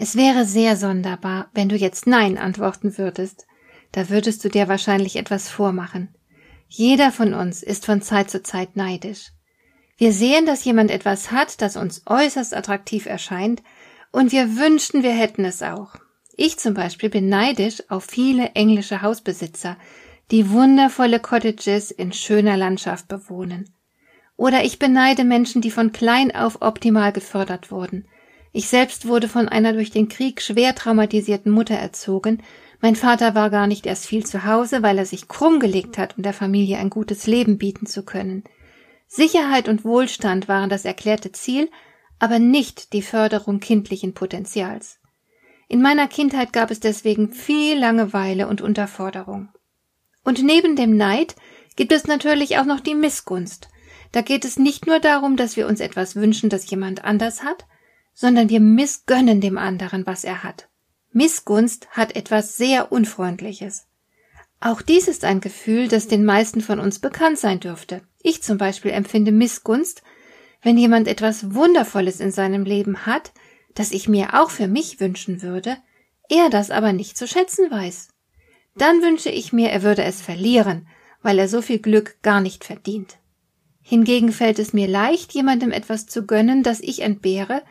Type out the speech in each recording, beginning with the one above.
Es wäre sehr sonderbar, wenn du jetzt Nein antworten würdest. Da würdest du dir wahrscheinlich etwas vormachen. Jeder von uns ist von Zeit zu Zeit neidisch. Wir sehen, dass jemand etwas hat, das uns äußerst attraktiv erscheint, und wir wünschten, wir hätten es auch. Ich zum Beispiel bin neidisch auf viele englische Hausbesitzer, die wundervolle Cottages in schöner Landschaft bewohnen. Oder ich beneide Menschen, die von klein auf optimal gefördert wurden – ich selbst wurde von einer durch den Krieg schwer traumatisierten Mutter erzogen. Mein Vater war gar nicht erst viel zu Hause, weil er sich krumm gelegt hat, um der Familie ein gutes Leben bieten zu können. Sicherheit und Wohlstand waren das erklärte Ziel, aber nicht die Förderung kindlichen Potenzials. In meiner Kindheit gab es deswegen viel Langeweile und Unterforderung. Und neben dem Neid gibt es natürlich auch noch die Missgunst. Da geht es nicht nur darum, dass wir uns etwas wünschen, das jemand anders hat, sondern wir missgönnen dem anderen, was er hat. Missgunst hat etwas sehr Unfreundliches. Auch dies ist ein Gefühl, das den meisten von uns bekannt sein dürfte. Ich zum Beispiel empfinde Missgunst, wenn jemand etwas Wundervolles in seinem Leben hat, das ich mir auch für mich wünschen würde, er das aber nicht zu schätzen weiß. Dann wünsche ich mir, er würde es verlieren, weil er so viel Glück gar nicht verdient. Hingegen fällt es mir leicht, jemandem etwas zu gönnen, das ich entbehre,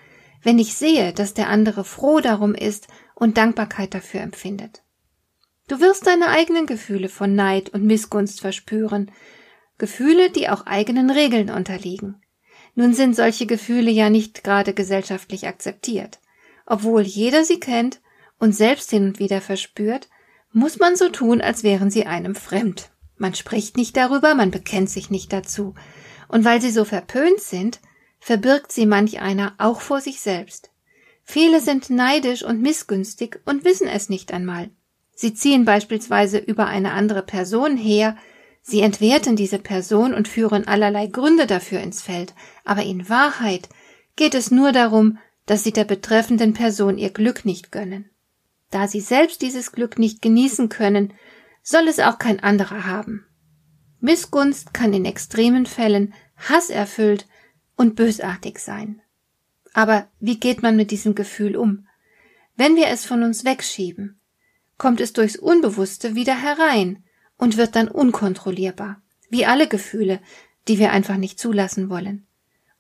wenn ich sehe, dass der andere froh darum ist und Dankbarkeit dafür empfindet. Du wirst deine eigenen Gefühle von Neid und Missgunst verspüren, Gefühle, die auch eigenen Regeln unterliegen. Nun sind solche Gefühle ja nicht gerade gesellschaftlich akzeptiert. Obwohl jeder sie kennt und selbst hin und wieder verspürt, muss man so tun, als wären sie einem fremd. Man spricht nicht darüber, man bekennt sich nicht dazu. Und weil sie so verpönt sind, verbirgt sie manch einer auch vor sich selbst. Viele sind neidisch und missgünstig und wissen es nicht einmal. Sie ziehen beispielsweise über eine andere Person her, sie entwerten diese Person und führen allerlei Gründe dafür ins Feld, aber in Wahrheit geht es nur darum, dass sie der betreffenden Person ihr Glück nicht gönnen. Da sie selbst dieses Glück nicht genießen können, soll es auch kein anderer haben. Missgunst kann in extremen Fällen hasserfüllt und bösartig sein. Aber wie geht man mit diesem Gefühl um? Wenn wir es von uns wegschieben, kommt es durchs Unbewusste wieder herein und wird dann unkontrollierbar, wie alle Gefühle, die wir einfach nicht zulassen wollen.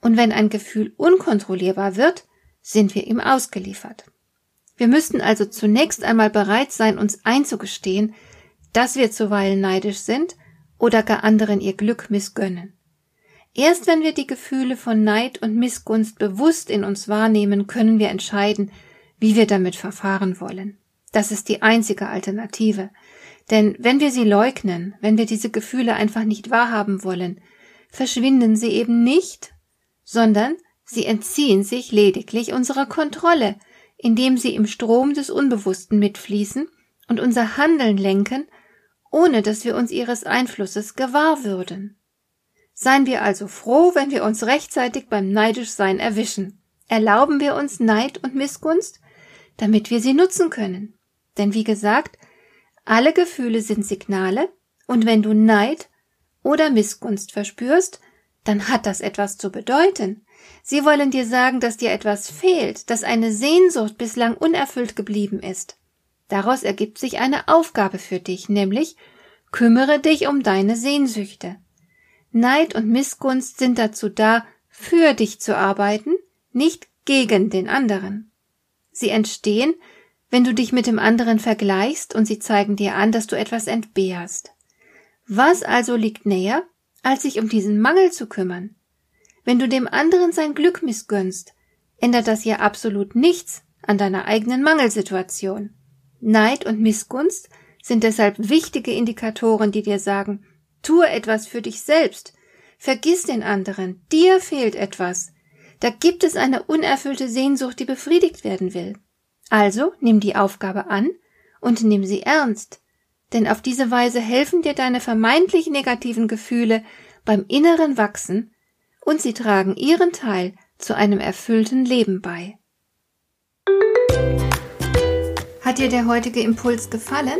Und wenn ein Gefühl unkontrollierbar wird, sind wir ihm ausgeliefert. Wir müssten also zunächst einmal bereit sein, uns einzugestehen, dass wir zuweilen neidisch sind oder gar anderen ihr Glück missgönnen. Erst wenn wir die Gefühle von Neid und Missgunst bewusst in uns wahrnehmen, können wir entscheiden, wie wir damit verfahren wollen. Das ist die einzige Alternative. Denn wenn wir sie leugnen, wenn wir diese Gefühle einfach nicht wahrhaben wollen, verschwinden sie eben nicht, sondern sie entziehen sich lediglich unserer Kontrolle, indem sie im Strom des Unbewussten mitfließen und unser Handeln lenken, ohne dass wir uns ihres Einflusses gewahr würden. Seien wir also froh, wenn wir uns rechtzeitig beim Neidischsein erwischen. Erlauben wir uns Neid und Missgunst, damit wir sie nutzen können. Denn wie gesagt, alle Gefühle sind Signale, und wenn du Neid oder Missgunst verspürst, dann hat das etwas zu bedeuten. Sie wollen dir sagen, dass dir etwas fehlt, dass eine Sehnsucht bislang unerfüllt geblieben ist. Daraus ergibt sich eine Aufgabe für dich, nämlich kümmere dich um deine Sehnsüchte. Neid und Missgunst sind dazu da, für dich zu arbeiten, nicht gegen den anderen. Sie entstehen, wenn du dich mit dem anderen vergleichst und sie zeigen dir an, dass du etwas entbehrst. Was also liegt näher, als sich um diesen Mangel zu kümmern? Wenn du dem anderen sein Glück missgönnst, ändert das ja absolut nichts an deiner eigenen Mangelsituation. Neid und Missgunst sind deshalb wichtige Indikatoren, die dir sagen, Tue etwas für dich selbst. Vergiss den anderen. Dir fehlt etwas. Da gibt es eine unerfüllte Sehnsucht, die befriedigt werden will. Also nimm die Aufgabe an und nimm sie ernst, denn auf diese Weise helfen dir deine vermeintlich negativen Gefühle beim inneren Wachsen und sie tragen ihren Teil zu einem erfüllten Leben bei. Hat dir der heutige Impuls gefallen?